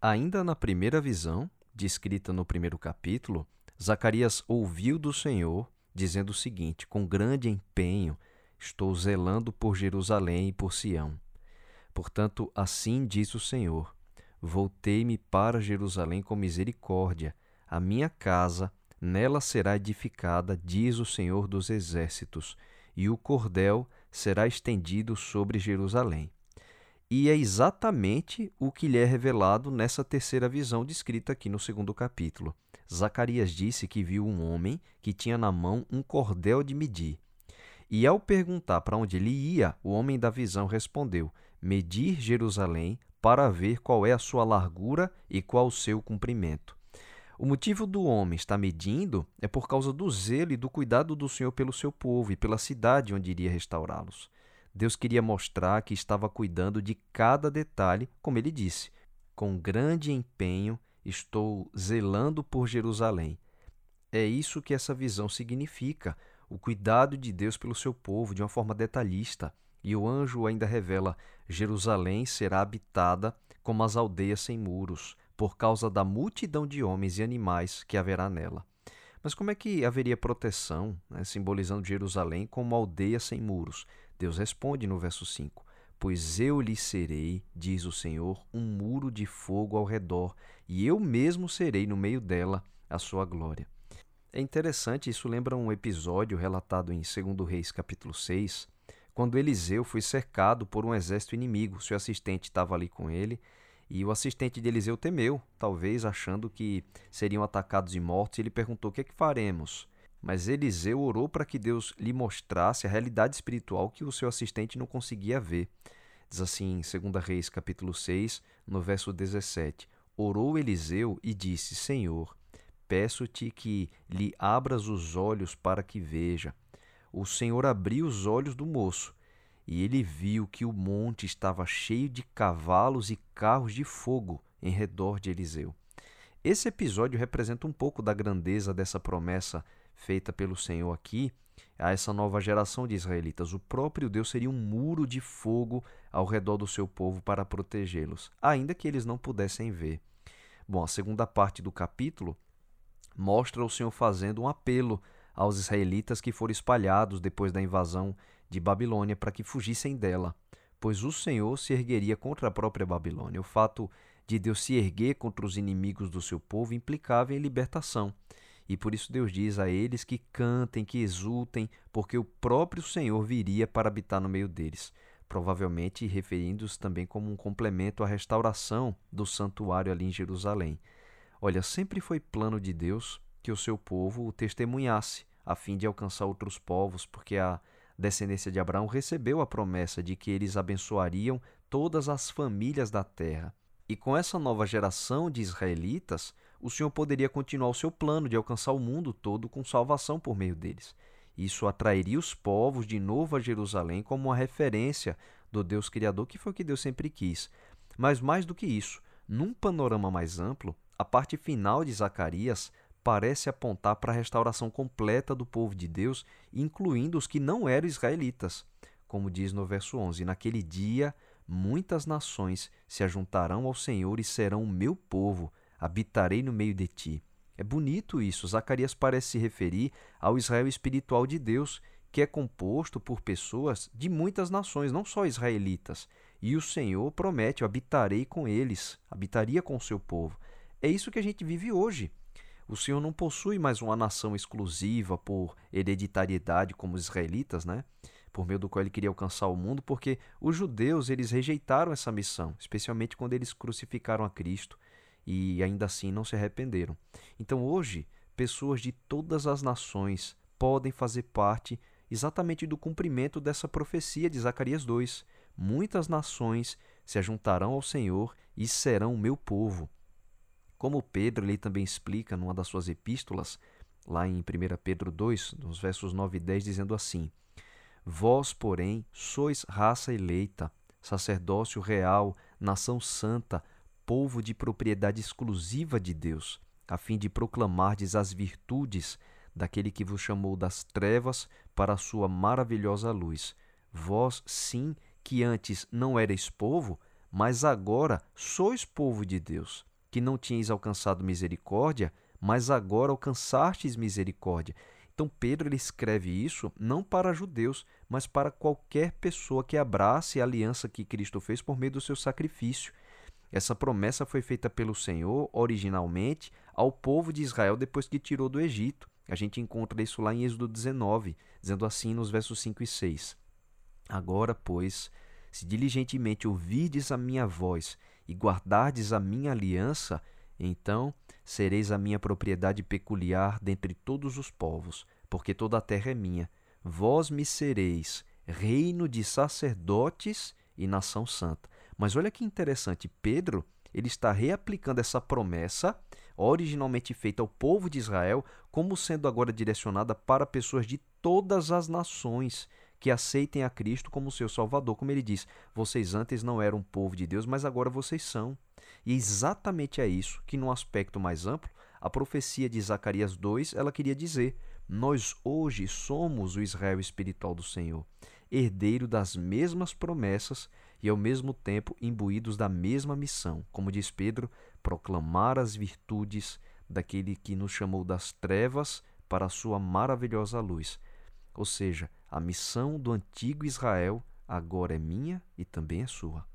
Ainda na primeira visão, descrita no primeiro capítulo, Zacarias ouviu do Senhor dizendo o seguinte: Com grande empenho estou zelando por Jerusalém e por Sião. Portanto, assim diz o Senhor: Voltei-me para Jerusalém com misericórdia, a minha casa nela será edificada, diz o Senhor dos Exércitos, e o cordel será estendido sobre Jerusalém. E é exatamente o que lhe é revelado nessa terceira visão descrita aqui no segundo capítulo. Zacarias disse que viu um homem que tinha na mão um cordel de medir. E ao perguntar para onde ele ia, o homem da visão respondeu: Medir Jerusalém para ver qual é a sua largura e qual o seu comprimento. O motivo do homem estar medindo é por causa do zelo e do cuidado do Senhor pelo seu povo e pela cidade onde iria restaurá-los. Deus queria mostrar que estava cuidando de cada detalhe, como ele disse: com grande empenho estou zelando por Jerusalém. É isso que essa visão significa: o cuidado de Deus pelo seu povo de uma forma detalhista. E o anjo ainda revela: Jerusalém será habitada como as aldeias sem muros, por causa da multidão de homens e animais que haverá nela. Mas como é que haveria proteção, né, simbolizando Jerusalém como aldeia sem muros? Deus responde no verso 5: Pois eu lhe serei, diz o Senhor, um muro de fogo ao redor, e eu mesmo serei no meio dela a sua glória. É interessante, isso lembra um episódio relatado em 2 Reis capítulo 6, quando Eliseu foi cercado por um exército inimigo. Seu assistente estava ali com ele e o assistente de Eliseu temeu, talvez achando que seriam atacados e mortos, e ele perguntou: O que é que faremos? Mas Eliseu orou para que Deus lhe mostrasse a realidade espiritual que o seu assistente não conseguia ver. Diz assim em 2 Reis, capítulo 6, no verso 17: Orou Eliseu e disse: Senhor, peço-te que lhe abras os olhos para que veja. O Senhor abriu os olhos do moço e ele viu que o monte estava cheio de cavalos e carros de fogo em redor de Eliseu. Esse episódio representa um pouco da grandeza dessa promessa feita pelo Senhor aqui a essa nova geração de israelitas. O próprio Deus seria um muro de fogo ao redor do seu povo para protegê-los, ainda que eles não pudessem ver. Bom, a segunda parte do capítulo mostra o Senhor fazendo um apelo aos israelitas que foram espalhados depois da invasão de Babilônia para que fugissem dela, pois o Senhor se ergueria contra a própria Babilônia. O fato de Deus se erguer contra os inimigos do seu povo implicava em libertação. E por isso Deus diz a eles que cantem, que exultem, porque o próprio Senhor viria para habitar no meio deles, provavelmente referindo-se também como um complemento à restauração do santuário ali em Jerusalém. Olha, sempre foi plano de Deus que o seu povo o testemunhasse, a fim de alcançar outros povos, porque a descendência de Abraão recebeu a promessa de que eles abençoariam todas as famílias da terra. E com essa nova geração de israelitas, o Senhor poderia continuar o seu plano de alcançar o mundo todo com salvação por meio deles. Isso atrairia os povos de novo a Jerusalém como uma referência do Deus Criador, que foi o que Deus sempre quis. Mas mais do que isso, num panorama mais amplo, a parte final de Zacarias parece apontar para a restauração completa do povo de Deus, incluindo os que não eram israelitas. Como diz no verso 11: Naquele dia muitas nações se ajuntarão ao Senhor e serão o meu povo, habitarei no meio de ti. É bonito isso. Zacarias parece se referir ao Israel espiritual de Deus, que é composto por pessoas de muitas nações, não só israelitas. E o Senhor promete: habitarei com eles, habitaria com o seu povo. É isso que a gente vive hoje. O Senhor não possui mais uma nação exclusiva por hereditariedade como os israelitas, né? Por meio do qual ele queria alcançar o mundo, porque os judeus eles rejeitaram essa missão, especialmente quando eles crucificaram a Cristo e ainda assim não se arrependeram. Então hoje, pessoas de todas as nações podem fazer parte exatamente do cumprimento dessa profecia de Zacarias 2. Muitas nações se ajuntarão ao Senhor e serão o meu povo. Como Pedro ele também explica numa das suas epístolas, lá em 1 Pedro 2, nos versos 9 e 10, dizendo assim: Vós, porém, sois raça eleita, sacerdócio real, nação santa, povo de propriedade exclusiva de Deus, a fim de proclamardes as virtudes daquele que vos chamou das trevas para a sua maravilhosa luz. Vós, sim, que antes não erais povo, mas agora sois povo de Deus, que não tinhais alcançado misericórdia, mas agora alcançastes misericórdia. Então Pedro ele escreve isso não para judeus, mas para qualquer pessoa que abrace a aliança que Cristo fez por meio do seu sacrifício. Essa promessa foi feita pelo Senhor originalmente ao povo de Israel depois que tirou do Egito. A gente encontra isso lá em Êxodo 19, dizendo assim nos versos 5 e 6. Agora, pois, se diligentemente ouvirdes a minha voz e guardardes a minha aliança, então sereis a minha propriedade peculiar dentre todos os povos, porque toda a terra é minha. Vós me sereis reino de sacerdotes e nação santa. Mas olha que interessante, Pedro, ele está reaplicando essa promessa originalmente feita ao povo de Israel, como sendo agora direcionada para pessoas de todas as nações que aceitem a Cristo como seu Salvador. Como ele diz, vocês antes não eram povo de Deus, mas agora vocês são. E exatamente é isso que, num aspecto mais amplo, a profecia de Zacarias 2 ela queria dizer: nós hoje somos o Israel espiritual do Senhor, herdeiro das mesmas promessas e ao mesmo tempo imbuídos da mesma missão. Como diz Pedro, proclamar as virtudes daquele que nos chamou das trevas para a sua maravilhosa luz. Ou seja, a missão do antigo Israel agora é minha e também é sua.